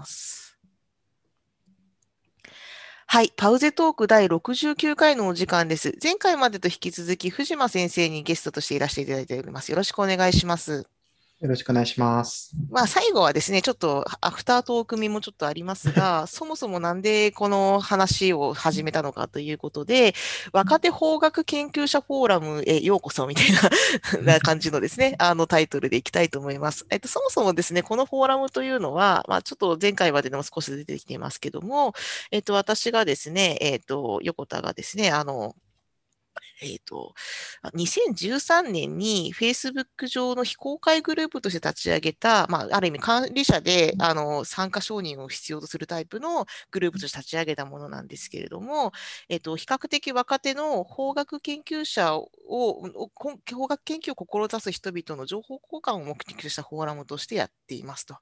ます。はい。パウゼトーク第69回のお時間です。前回までと引き続き、藤間先生にゲストとしていらしていただいております。よろしくお願いします。よろしくお願いします。まあ、最後はですね、ちょっとアフタートークみもちょっとありますが、そもそもなんでこの話を始めたのかということで、若手法学研究者フォーラムへようこそみたいな感じのですね、あのタイトルでいきたいと思います。えっと、そもそもですね、このフォーラムというのは、まあ、ちょっと前回まででも少し出てきていますけども、えっと、私がですね、えっと、横田がですね、あの、えっ、ー、と、2013年に Facebook 上の非公開グループとして立ち上げた、まあ、ある意味管理者で、あの、参加承認を必要とするタイプのグループとして立ち上げたものなんですけれども、えっ、ー、と、比較的若手の法学研究者を、法学研究を志す人々の情報交換を目的としたフォーラムとしてやっていますと。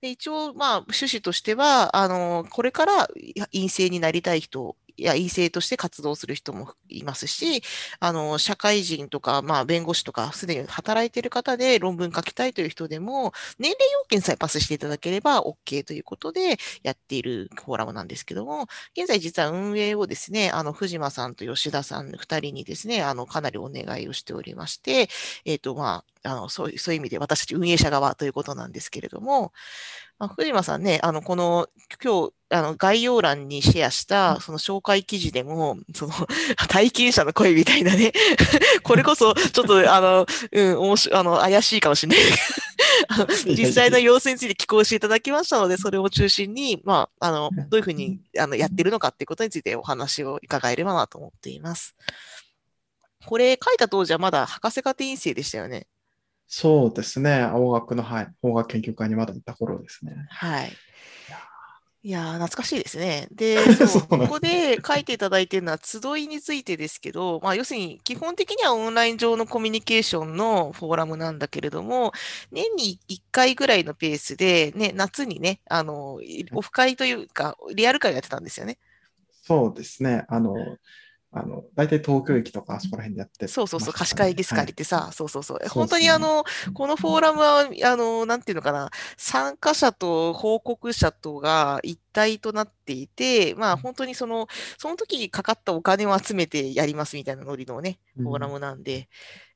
で一応、まあ、趣旨としては、あの、これから陰性になりたい人や異性として活動する人もいますし、あの、社会人とか、まあ、弁護士とか、すでに働いている方で論文書きたいという人でも、年齢要件さえパスしていただければ OK ということでやっているフォーラムなんですけども、現在実は運営をですね、あの、藤間さんと吉田さん二人にですね、あの、かなりお願いをしておりまして、えっ、ー、と、まあ、あのそういう意味で私たち運営者側ということなんですけれども、あ、藤間さんね、あの、この、今日、あの、概要欄にシェアした、その紹介記事でも、その、体験者の声みたいなね、これこそ、ちょっと、あの、うん、面白あの、怪しいかもしれない。実際の様子について寄稿していただきましたので、それを中心に、まあ、あの、どういうふうにあのやってるのかっていうことについてお話を伺えればなと思っています。これ書いた当時はまだ博士課程院生でしたよね。そうですね。青学の、はい、法学研究会にまだいた頃ですね。はい。いや懐かしいですね。で、ここで書いていただいているのは、集いについてですけど、まあ、要するに、基本的にはオンライン上のコミュニケーションのフォーラムなんだけれども、年に1回ぐらいのペースで、ね、夏にね、あの、オフ会というか、リアル会やってたんですよね。そうですね。あの、あの、大体東京駅とかあそこら辺でやって、ね、そうそうそう、貸し会議室借りてさ、はい、そうそうそう。本当にあの、このフォーラムは、あの、なんていうのかな、参加者と報告者とが一体となっていて、まあ本当にその、その時にかかったお金を集めてやりますみたいなノリのね、フォーラムなんで、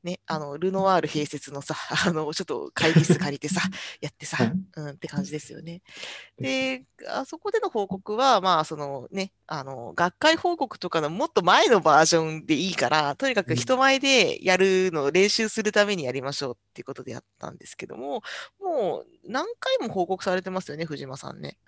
ね、あの、ルノワール併設のさ、あの、ちょっと会議室借りてさ、やってさ、うん、って感じですよね。で、あそこでの報告は、まあ、そのね、あの、学会報告とかのもっと前のバージョンでいいから、とにかく人前でやるのを練習するためにやりましょうっていうことでやったんですけども、もう何回も報告されてますよね、藤間さんね。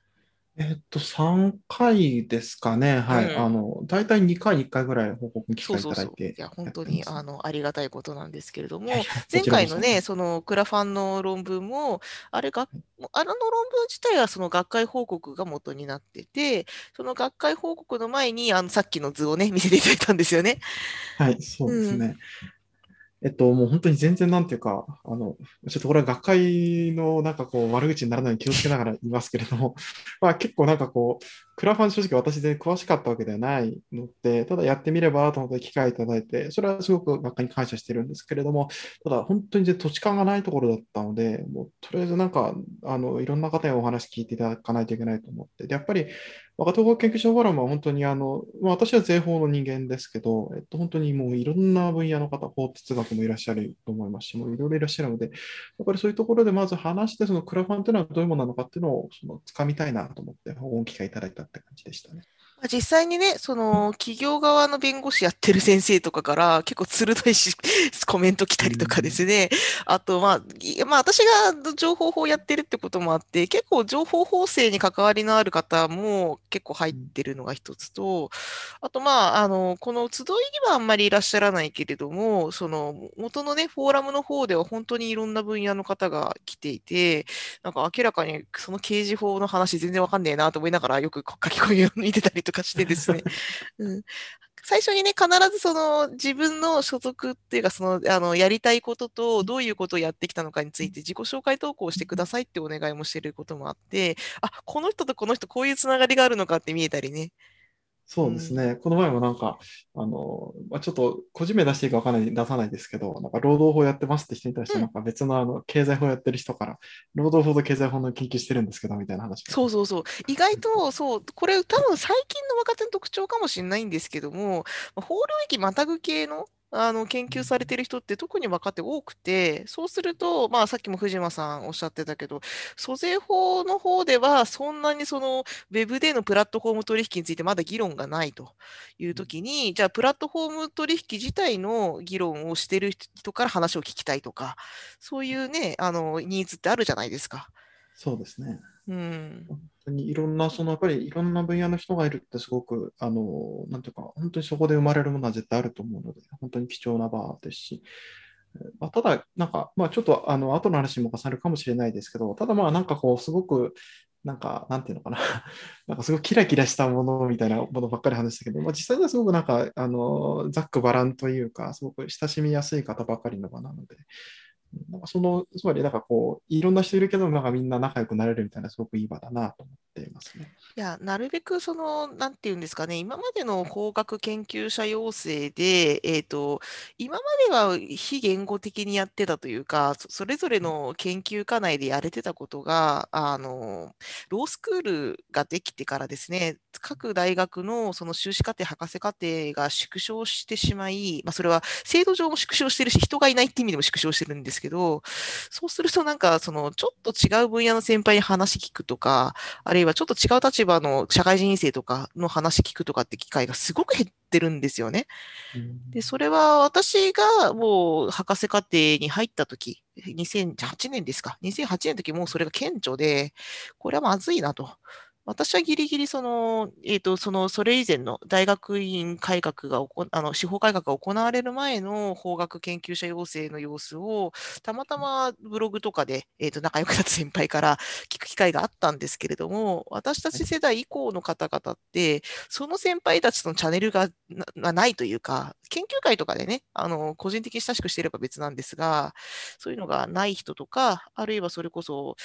えっと、3回ですかね。はい。うんあの、大体2回に1回ぐらい報告機会いただいて。いや、本当に、あの、ありがたいことなんですけれども、前回のね、その、クラファンの論文も、あれが、あの論文自体はその学会報告が元になってて、その学会報告の前に、あの、さっきの図をね、見せていただいたんですよね。はい、そうですね。えっと、もう本当に全然なんていうか、あの、ちょっとこれは学会のなんかこう悪口にならないように気をつけながら言いますけれども、まあ結構なんかこう、クラファン正直私で詳しかったわけではないので、ただやってみればと思って機会いただいて、それはすごく学会に感謝してるんですけれども、ただ本当に土地勘がないところだったので、もうとりあえずなんか、あの、いろんな方にお話聞いていただかないといけないと思って、で、やっぱり若手法研究所フォーラムは本当にあの、まあ、私は税法の人間ですけど、えっと、本当にもういろんな分野の方、法哲学もいらっしゃると思いますし、もういろいろいらっしゃるので、やっぱりそういうところでまず話して、そのクラファンというのはどういうものなのかっていうのをその掴みたいなと思って、保護機会いただいたって感じでしたね。実際にね、その企業側の弁護士やってる先生とかから結構鋭いし コメント来たりとかですね。あと、まあ、まあ私が情報法やってるってこともあって、結構情報法制に関わりのある方も結構入ってるのが一つと、あと、まあ、あの、この集いにはあんまりいらっしゃらないけれども、その元のね、フォーラムの方では本当にいろんな分野の方が来ていて、なんか明らかにその刑事法の話全然わかんねえなと思いながらよく書き込みを見てたりとかしてですね、うん、最初にね、必ずその自分の所属っていうか、その、あの、やりたいことと、どういうことをやってきたのかについて自己紹介投稿してくださいってお願いもしてることもあって、あ、この人とこの人こういうつながりがあるのかって見えたりね。そうですね、うん、この前もなんか、あの、まあ、ちょっと個人名出していいか分からない、出さないですけど、なんか労働法やってますって人に対して、なんか別のあの経済法やってる人から、労働法と経済法の研究してるんですけど、みたいな話。そうそうそう。意外と、そう、これ多分最近の若手の特徴かもしれないんですけども、法領域またぐ系のあの研究されてる人って特に若手多くて、そうすると、まあ、さっきも藤間さんおっしゃってたけど、租税法の方では、そんなにそのウェブでのプラットフォーム取引についてまだ議論がないというときに、じゃあ、プラットフォーム取引自体の議論をしてる人から話を聞きたいとか、そういうね、あのニーズってあるじゃないですか。そうですね。うん。本当にいろんな、そのやっぱりいろんな分野の人がいるってすごく、あの、なんていうか、本当にそこで生まれるものは絶対あると思うので、本当に貴重な場ですし、まあ、ただ、なんか、まあちょっと、あの、後の話も重なるかもしれないですけど、ただまあなんかこう、すごく、なんか、なんていうのかな、なんかすごいキラキラしたものみたいなものばっかり話したけど、まあ、実際にはすごくなんか、あの、ざっくばらんというか、すごく親しみやすい方ばかりの場なので、なんかその、つまりなんかこう、いろんな人いるけど、なんかみんな仲良くなれるみたいな、すごくいい場だなと思っていますね。いや、なるべくその、なんていうんですかね、今までの法学研究者養成で、えっ、ー、と、今までは非言語的にやってたというか、それぞれの研究科内でやれてたことが、あの、ロースクールができてからですね、各大学のその修士課程、博士課程が縮小してしまい、まあ、それは制度上も縮小してるし、人がいないって意味でも縮小してるんですけど、そうするとなんか、その、ちょっと違う分野の先輩に話聞くとか、あるいはちょっと違う立場の社会人生とかの話聞くとかって機会がすごく減ってるんですよね。で、それは私がもう博士課程に入った時、2008年ですか。2008年の時もうそれが顕著で、これはまずいなと。私はギリギリその、えっ、ー、と、その、それ以前の大学院改革がこ、あの、司法改革が行われる前の法学研究者養成の様子を、たまたまブログとかで、えっ、ー、と、仲良くなった先輩から聞く機会があったんですけれども、私たち世代以降の方々って、その先輩たちとのチャンネルがないというか、研究会とかでね、あの、個人的に親しくしていれば別なんですが、そういうのがない人とか、あるいはそれこそ、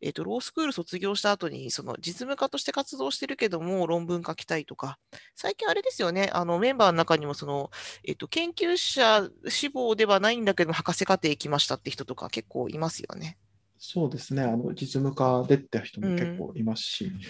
えっ、ー、と、ロースクール卒業した後に、その実務家として活動してるけども、論文書きたいとか、最近あれですよね、あのメンバーの中にもその、えっと、研究者志望ではないんだけど、博士課程行きましたって人とか結構いますよね。そうですね、あの実務家でって人も結構いますし、うん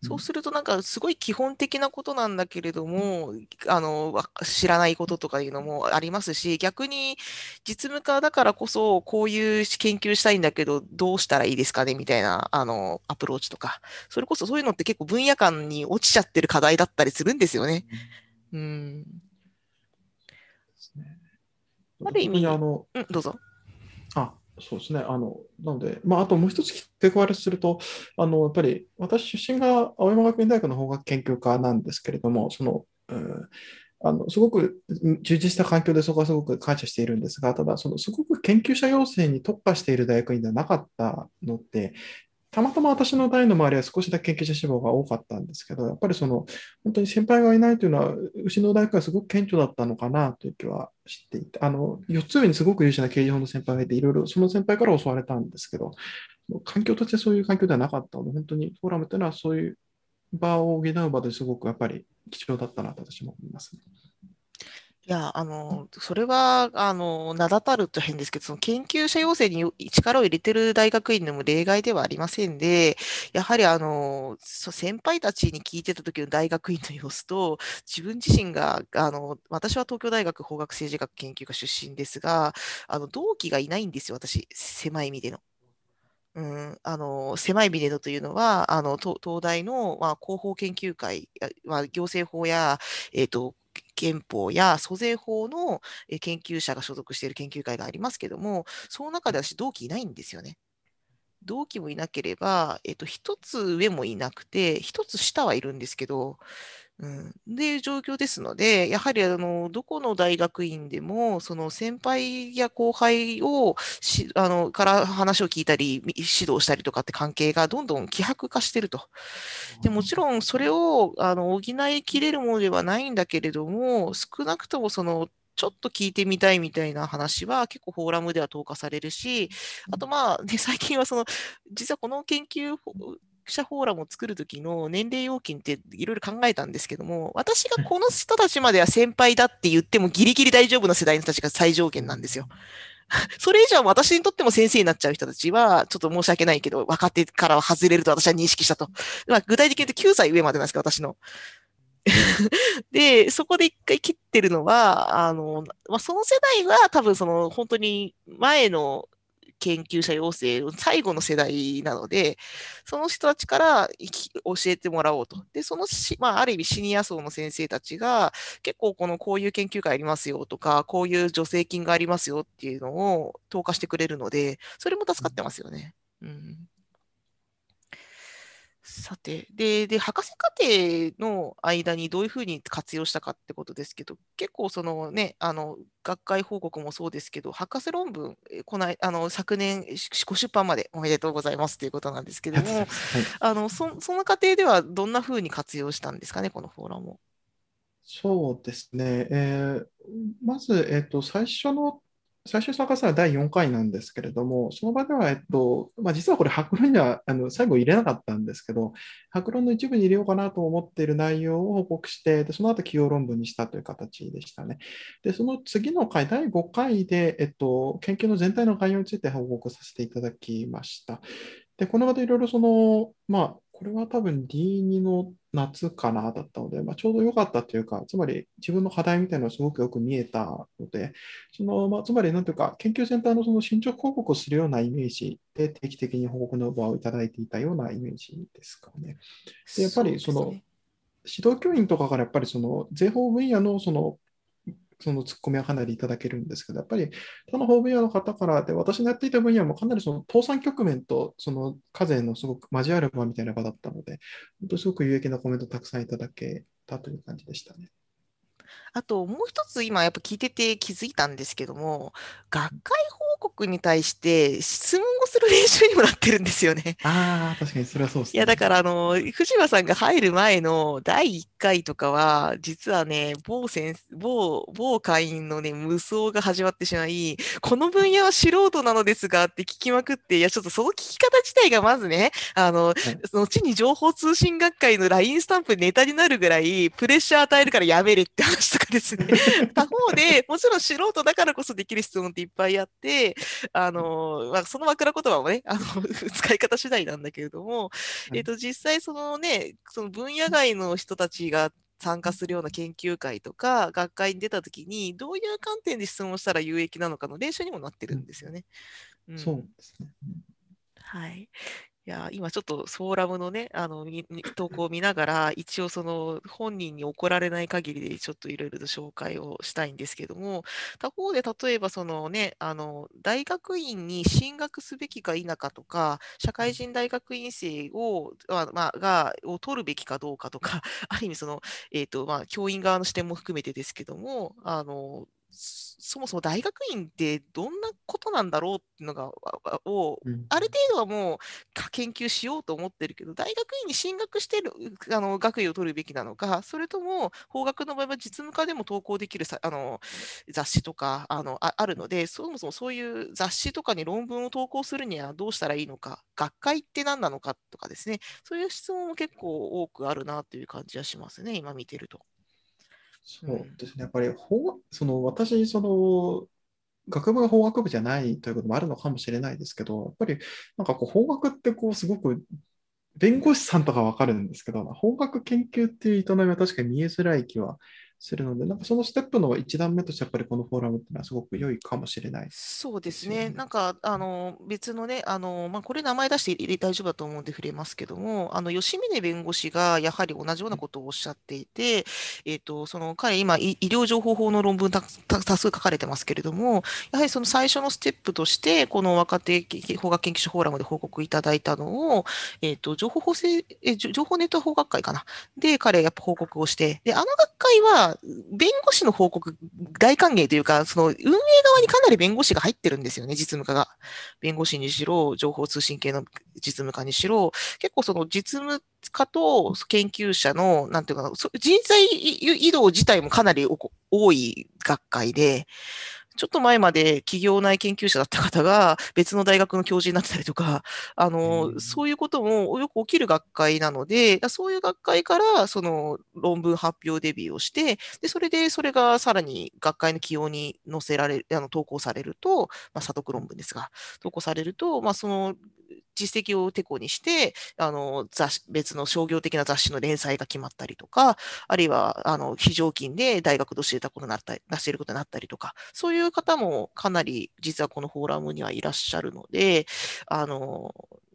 そうするとなんかすごい基本的なことなんだけれども、あの、知らないこととかいうのもありますし、逆に実務家だからこそこういう研究したいんだけど、どうしたらいいですかねみたいな、あの、アプローチとか、それこそそういうのって結構分野間に落ちちゃってる課題だったりするんですよね。うん。ある意味、あの、うん、どうぞ。そうですね。あの、なので、まあ、あともう一つ付け加えるすると、あの、やっぱり私出身が青山学院大学の法学研究科なんですけれども、その、うん、あのすごく充実した環境でそこはすごく感謝しているんですが、ただ、そのすごく研究者養成に特化している大学院ではなかったのって、たまたま私の代の周りは少しだけ研究者志望が多かったんですけど、やっぱりその、本当に先輩がいないというのは、牛の大学がすごく顕著だったのかなという気は知っていて、あの、4つ上にすごく優秀な刑事法の先輩がいて、いろいろその先輩から教われたんですけど、環境としてそういう環境ではなかったので、本当にフォーラムというのはそういう場を補う場ですごくやっぱり貴重だったなと私も思います、ね。いや、あの、それは、あの、名だたると変ですけど、その研究者養成に力を入れてる大学院でも例外ではありませんで、やはり、あの、そ先輩たちに聞いてた時の大学院の様子と、自分自身が、あの、私は東京大学法学政治学研究科出身ですが、あの、同期がいないんですよ、私、狭い意味での。うん、あの狭い意味でのというのは、あの東大の、まあ、広報研究会、まあ、行政法や、えーと憲法や租税法の研究者が所属している研究会がありますけども、その中で私、同期いないんですよね。同期もいなければ、えっと、一つ上もいなくて、一つ下はいるんですけど、うん、でいう状況ですので、やはりあのどこの大学院でも、その先輩や後輩をしあのから話を聞いたり、指導したりとかって関係がどんどん希薄化していると。でもちろんそれをあの補いきれるものではないんだけれども、少なくともそのちょっと聞いてみたいみたいな話は結構フォーラムでは投下されるし、あとまあ、ね、最近はその、実はこの研究究者フォーラムを作るときの年齢要件っていろいろ考えたんですけども、私がこの人たちまでは先輩だって言ってもギリギリ大丈夫な世代の人たちが最上限なんですよ。それ以上私にとっても先生になっちゃう人たちは、ちょっと申し訳ないけど、若手からは外れると私は認識したと。まあ、具体的に言うと9歳上までなんですけど、私の。で、そこで一回切ってるのは、あの、まあ、その世代は多分その本当に前の研究者養成、最後の世代なので、その人たちから教えてもらおうと。で、そのしまあ、ある意味シニア層の先生たちが、結構このこういう研究会ありますよとか、こういう助成金がありますよっていうのを投下してくれるので、それも助かってますよね。うんさて、で、で、博士課程の間にどういうふうに活用したかってことですけど、結構そのね、あの、学会報告もそうですけど、博士論文、このあの昨年ご出版までおめでとうございますということなんですけども、はい、あのそその過程ではどんなふうに活用したんですかね、このフォーラムを。そうですね。えー、まず、えーと最初の最終参加したのは第4回なんですけれども、その場では、えっと、まあ、実はこれ、白論にはあの最後入れなかったんですけど、白論の一部に入れようかなと思っている内容を報告して、でその後起用論文にしたという形でしたね。で、その次の回、第5回で、えっと、研究の全体の概要について報告させていただきました。で、この場でいろいろその、まあ、これは多分 D2 の夏かなだったので、まあ、ちょうど良かったというか、つまり自分の課題みたいなのがすごくよく見えたので、そのまあ、つまりなんていうか、研究センターのその進捗報告をするようなイメージで定期的に報告の場をいただいていたようなイメージですかね。でやっぱりその、指導教員とかからやっぱりその税法分野のそのそのツッコミはかなりいただけるんですけど、やっぱり他の方分野の方からで、私のやっていた分野もかなりその倒産局面とその課税のすごく交わる場みたいな場だったので、本当すごく有益なコメントたくさんいただけたという感じでしたね。あともう一つ今やっぱ聞いてて気づいたんですけども、学会法告に対して質問をする練習にもなってるんですよね。ああ、確かにそれはそうです、ね、いや、だからあの、藤間さんが入る前の第1回とかは、実はね、某先某、某会員のね、無双が始まってしまい、この分野は素人なのですがって聞きまくって、いや、ちょっとその聞き方自体がまずね、あの、はい、後に情報通信学会の LINE スタンプネタになるぐらい、プレッシャー与えるからやめれって話とかですね。他方で、もちろん素人だからこそできる質問っていっぱいあって、あの、まあ、その枕言葉もね、あの、使い方次第なんだけれども、えっ、と、実際そのね、その分野外の人たちが参加するような研究会とか学会に出たときに、どういう観点で質問したら有益なのかの練習にもなってるんですよね。うん、そうですね。はい。いや、今ちょっとソーラムのね、あの、投稿を見ながら、一応その本人に怒られない限りでちょっといろいろと紹介をしたいんですけども、他方で例えばそのね、あの、大学院に進学すべきか否かとか、社会人大学院生を、まあ、が、を取るべきかどうかとか、ある意味その、え、ー、と、まあ、教員側の視点も含めてですけども、あの、そもそも大学院ってどんなことなんだろうっていうのが、を、ある程度はもう研究しようと思ってるけど、大学院に進学してるあの学位を取るべきなのか、それとも法学の場合は実務家でも投稿できるさあの雑誌とかあのあるので、そもそもそういう雑誌とかに論文を投稿するにはどうしたらいいのか、学会って何なのかとかですね、そういう質問も結構多くあるなという感じはしますね、今見てると。そうですね。やっぱり法、その私、その、学部が法学部じゃないということもあるのかもしれないですけど、やっぱりなんかこう法学ってこうすごく弁護士さんとかわかるんですけど、法学研究っていう営みは確かに見えづらい気はするので、なんかそのステップの一段目として、やっぱりこのフォーラムっていうのはすごく良いかもしれない、そうですね、なんかあの別のね、あのまあ、これ、名前出して大丈夫だと思うんで触れますけども、あの吉峰弁護士がやはり同じようなことをおっしゃっていて、えーと、その彼、今、医療情報法の論文た多数書かれてますけれども、やはりその最初のステップとして、この若手法学研究所フォーラムで報告いただいたのを、えーと、情報法制え情報ネット法学会かな、で、彼、やっぱ報告をして、であの学会は、弁護士の報告大歓迎というか、その運営側にかなり弁護士が入ってるんですよね、実務家が。弁護士にしろ、情報通信系の実務家にしろ、結構その実務家と研究者の、なんていうかな、人材移動自体もかなり多い学会で、ちょっと前まで企業内研究者だった方が 別の大学の教授になってたりとか、あの、そういうこともよく起きる学会なので、そういう学会からその論文発表デビューをして、で、それでそれがさらに学会の起用に載せられる、あの投稿されると、まあ、査読論文ですが、投稿されると、まあ、その実績をてこにして、あの、雑誌、別の商業的な雑誌の連載が決まったりとか、あるいは、あの、非常勤で大学と教えたことになったり、出していることになったりとか、そういう方もかなり実はこのフォーラムにはいらっしゃるので、あの、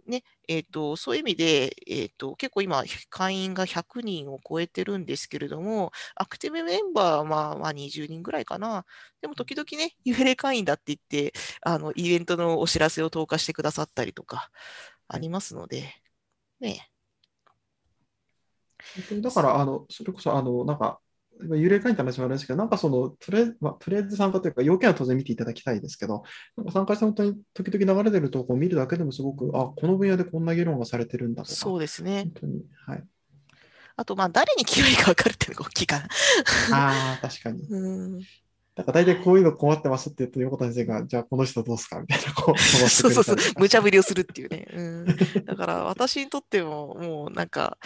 ね、えっ、ー、と、そういう意味で、えっ、ー、と、結構今、会員が100人を超えてるんですけれども、アクティブメンバーはまあ、まあ、20人ぐらいかな。でも、時々ね、幽霊会員だって言って、あの、イベントのお知らせを投下してくださったりとか、ありますので、ね。だから、あの、それこそ、あの、なんか、幽霊会員って話もあるんですけど、なんかその、とりあえず、まあ、とりあえず参加というか、要件は当然見ていただきたいですけど、なんか参加して本当に時々流れてる投稿を見るだけでもすごく、あ、この分野でこんな議論がされてるんだとか。そうですね。本当に、はい。あと、まあ、誰に清いか分かるっていうのが大きいかな。ああ、確かに。うんなんか大体こういうの困ってますって言うと、横谷先生が、じゃあこの人どうすかみたいな、こう、そうそうそう、無茶ぶりをするっていうね。うん、だから私にとっても、もうなんか、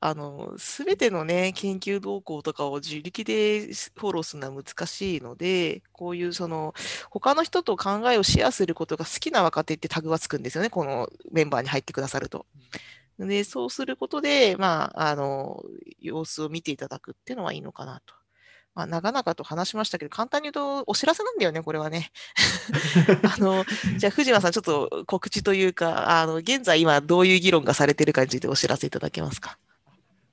あの、すべてのね、研究動向とかを自力でフォローするのは難しいので、こういうその、他の人と考えをシェアすることが好きな若手ってタグがつくんですよね、このメンバーに入ってくださると。で、そうすることで、まあ、あの、様子を見ていただくっていうのはいいのかなと。まあ、長々と話しましたけど、簡単に言うとお知らせなんだよね、これはね。あの、じゃあ、藤間さん、ちょっと告知というか、あの、現在今どういう議論がされているかについてお知らせいただけますか？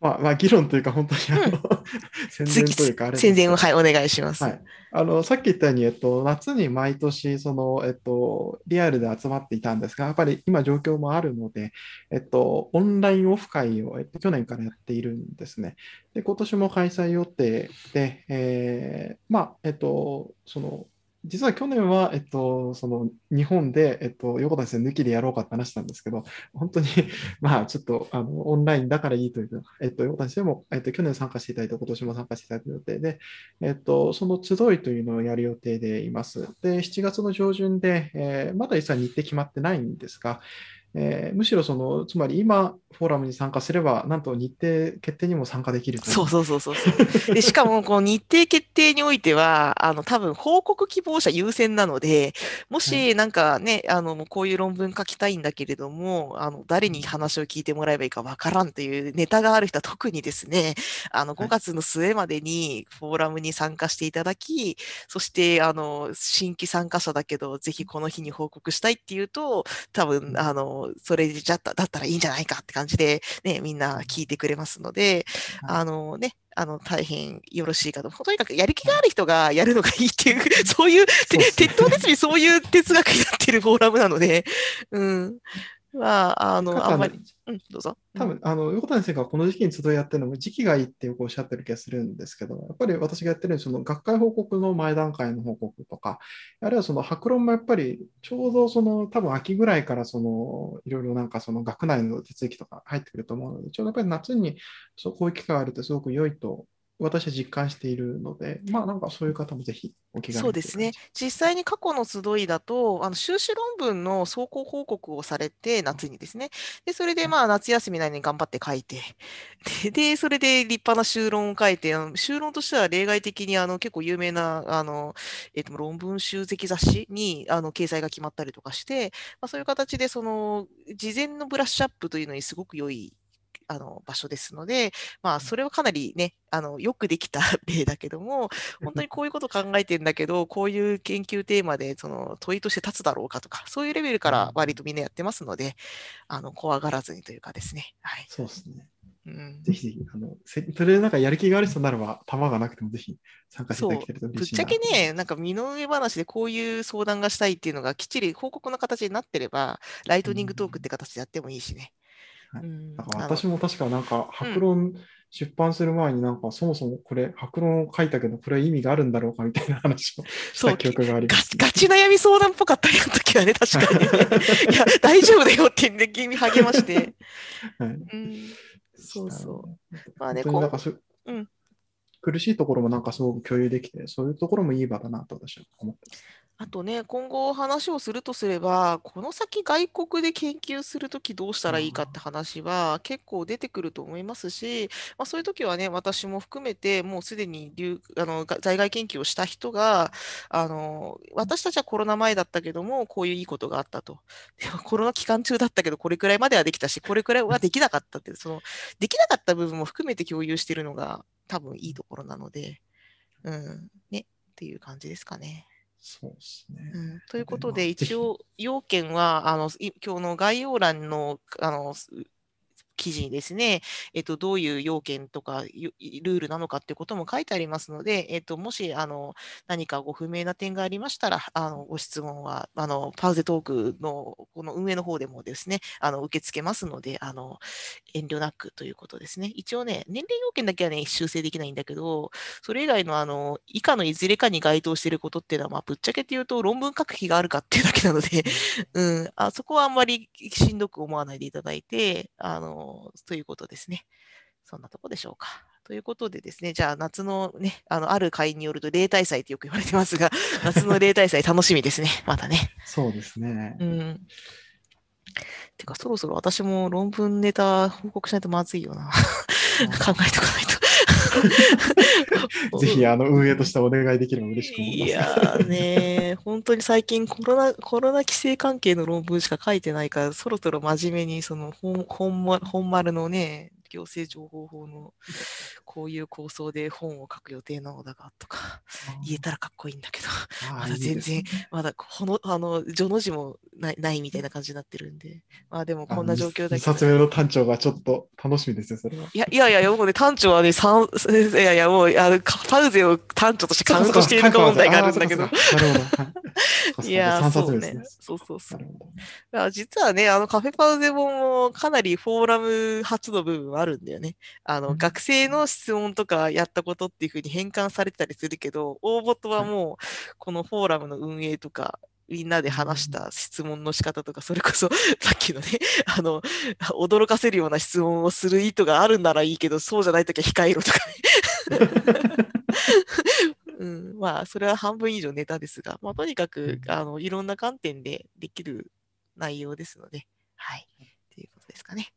まあ、まあ、議論というか、本当にあの、うん、宣伝というか、あれ宣伝を、はい、お願いします。はい。あの、さっき言ったように、えっと、夏に毎年、その、えっと、リアルで集まっていたんですが、やっぱり今状況もあるので、えっと、オンラインオフ会を、えっと、去年からやっているんですね。で、今年も開催予定で、えー、まあ、えっと、その、実は去年は、えっと、その日本で、えっと、横田先生抜きでやろうかって話したんですけど、本当に まあ、ちょっと、あの、オンラインだからいいというか、えっと、横田先生も、えっと、去年参加していただいて、今年も参加していただく予定で、えっと、その集いというのをやる予定でいます。で、7月の上旬で、えー、まだ実は日程決まってないんですが、えー、むしろその、つまり今、フォーラムに参加すれば、なんと日程決定にも参加できるそうそうそうそう。でしかも、この日程決定においては、あの、多分報告希望者優先なので、もしなんかね、はい、あの、こういう論文書きたいんだけれども、あの、誰に話を聞いてもらえばいいかわからんというネタがある人は特にですね、あの、5月の末までにフォーラムに参加していただき、はい、そして、あの、新規参加者だけど、ぜひこの日に報告したいっていうと、多分、あの、それじゃっただったらいいんじゃないかって感じで、ね、みんな聞いてくれますので、あのね、あの、大変よろしいかと。とにかくやる気がある人がやるのがいいっていう、そういう、鉄塔鉄尾そういう哲学になってるフォーラムなので、うん。は、あの、あんまり、うん、どうぞ。多分、あの、横谷先生がこの時期に集いやってるのも時期がいいってよくおっしゃってる気がするんですけど、やっぱり私がやってるその学会報告の前段階の報告とか、あるいはその白論もやっぱりちょうどその多分秋ぐらいからそのいろいろなんかその学内の手続きとか入ってくると思うので、ちょうどやっぱり夏にそうこういう機会があるとすごく良いと私は実感しているので、まあなんかそういう方もぜひお気軽に。そうですね。実際に過去の集いだと、あの修士論文の走行報告をされて、夏にですね。で、それでまあ夏休みなりに頑張って書いて、で、でそれで立派な修論を書いて、修論としては例外的にあの結構有名なあの、えー、と論文集積雑誌にあの掲載が決まったりとかして、まあ、そういう形でその事前のブラッシュアップというのにすごく良いあの場所ですので、まあ、それはかなりね、あのよくできた 例だけども、本当にこういうこと考えてるんだけど、こういう研究テーマでその問いとして立つだろうかとか、そういうレベルから割とみんなやってますので、あの怖がらずにというかですね。はい、そうですね。うん、ぜひぜひ、あの、それでなんかやる気がある人ならば、弾がなくてもぜひ参加していただけると嬉しいぶっちゃけね、なんか身の上話でこういう相談がしたいっていうのがきっちり報告の形になってれば、ライトニングトークって形でやってもいいしね。はい、なん。か私も確かなんか白論出版する前になんかそもそもこれ白論を書いたけどこれは意味があるんだろうかみたいな話をした記憶があります、ね、ガチ悩み相談っぽかったりの時はね確かに、いや大丈夫だよって言って君励まして、はい、うん、そうそう。まあねこう、うん。苦しいところもなんかすごく共有できて、そういうところもいい場だなと私は思ってます。あとね、今後話をするとすれば、この先外国で研究するときどうしたらいいかって話は結構出てくると思いますし、まあ、そういうときはね、私も含めてもうすでに留あの在外研究をした人があの、私たちはコロナ前だったけども、こういういいことがあったと。コロナ期間中だったけど、これくらいまではできたし、これくらいはできなかったって、そのできなかった部分も含めて共有しているのが多分いいところなので、うん、ね、っていう感じですかね。そうですね。うん、ということで、一応、要件は、あの、今日の概要欄の、あの、記事にですね、えっと、どういう要件とかルールなのかっていうことも書いてありますので、えっと、もしあの何かご不明な点がありましたら、あのご質問はあのパウゼトークのこの運営の方でもですね、あの受け付けますので、あの遠慮なくということですね。一応ね、年齢要件だけはね、修正できないんだけど、それ以外のあの以下のいずれかに該当していることっていうのは、まあ、ぶっちゃけて言うと論文書く気があるかっていうだけなので、うん、あそこはあんまりしんどく思わないでいただいて、あのということですね。そんなとこでしょうか。ということでですね、じゃあ夏のね、あの、ある会によると例大祭ってよく言われてますが、夏の例大祭楽しみですね、まだね。そうですね。うん。てか、そろそろ私も論文ネタ報告しないとまずいよな。考えとかないと。ぜひ、あの、運営としてお願いできれば嬉しく思います。いやーね本当に最近コロナ、コロナ規制関係の論文しか書いてないから、そろそろ真面目に、その本、本本丸のね、行政情報法のこういう構想で本を書く予定なのだがとか言えたらかっこいいんだけど、まだ全然、まだこの、あの、序の字もないないみたいな感じになってるんで、まあでもこんな状況だけど。2冊目の単調がちょっと楽しみですよ、それは。いやいやいや、もうね、単調はね、三 いやいや、もう、あのパウゼを単調としてカウントしているか問題があるんだけど。いや、そう ね。そうそうそう。実はね、あのカフェパウゼ本もかなりフォーラム初の部分はあるんだよね。あの、学生の質問とかやったことっていうふうに変換されてたりするけど、大元はもう、このフォーラムの運営とか、みんなで話した質問の仕方とか、それこそ さっきのね、あの、驚かせるような質問をする意図があるならいいけど、そうじゃないときは控えろとかね。うん、まあ、それは半分以上ネタですが、まあ、とにかく、あの、いろんな観点でできる内容ですので、はい。ということですかね。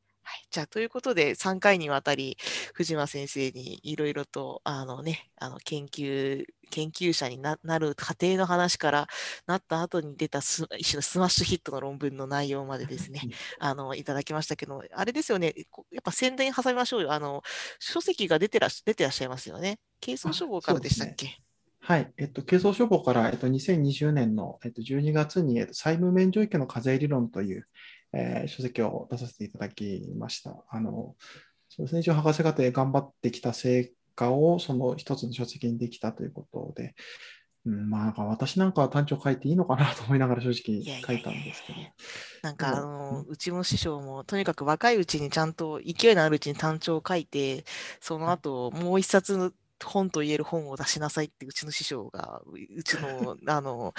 はい、じゃあ、ということで、3回にわたり、藤間先生にいろいろと、あのね、あの研究、研究者になる過程の話からなった後に出た一種のスマッシュヒットの論文の内容までですね、あの、いただきましたけど、あれですよね、やっぱ宣伝挟みましょうよ。あの、書籍が出てら出てらっしゃいますよね。軽装処方からでしたっけ？はい。えっと、軽装処方から、えっと、2020年の、えっと、12月に、えっと、債務免除域の課税理論という、えー、書籍を出させていただきました。あのそうですね、一応博士課程頑張ってきた成果をその一つの書籍にできたということで、うん、まあなんか私なんかは単調書いていいのかなと思いながら正直書いたんですけど。なんかあの、うちの師匠もとにかく若いうちにちゃんと勢いのあるうちに単調を書いて、その後もう一冊本と言える本を出しなさいってうちの師匠が、うちの、あの、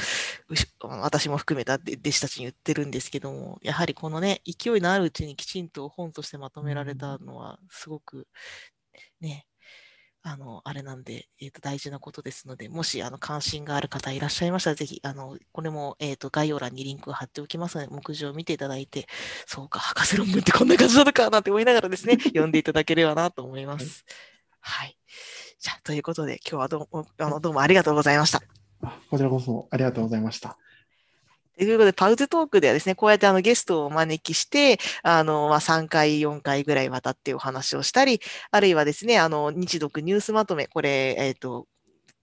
私も含めた弟子たちに言ってるんですけども、やはりこのね、勢いのあるうちにきちんと本としてまとめられたのは、すごく、ね、あの、あれなんで、えっ、ー、と、大事なことですので、もし、あの、関心がある方いらっしゃいましたら、ぜひ、あの、これも、えっ、ー、と、概要欄にリンクを貼っておきますので、目次を見ていただいて、そうか、博士論文ってこんな感じなのかなって思いながらですね、読んでいただければなと思います。はい。じゃあ、ということで、今日はどうもあのどうもありがとうございました。こちらこそありがとうございました。ということで、パウズトークではですね、こうやってあのゲストをお招きして、あの、まあ、3回、4回ぐらい渡ってお話をしたり、あるいはですね、あの、日読ニュースまとめ、これ、えっ、ー、と、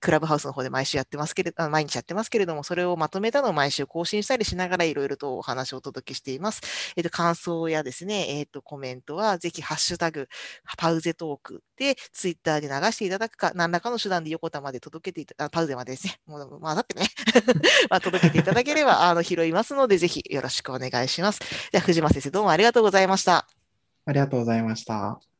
クラブハウスの方で毎週やってますけれど、毎日やってますけれども、それをまとめたのを毎週更新したりしながらいろいろとお話をお届けしています。えっ、と、感想やですね、えっ、と、コメントはぜひハッシュタグ、パウゼトークでツイッターで流していただくか、何らかの手段で横田まで届けていた、あパウゼまでですね、もう、まあ、だってね まあ、届けていただければ、あの、拾いますので、ぜひよろしくお願いします。じゃあ、藤間先生、どうもありがとうございました。ありがとうございました。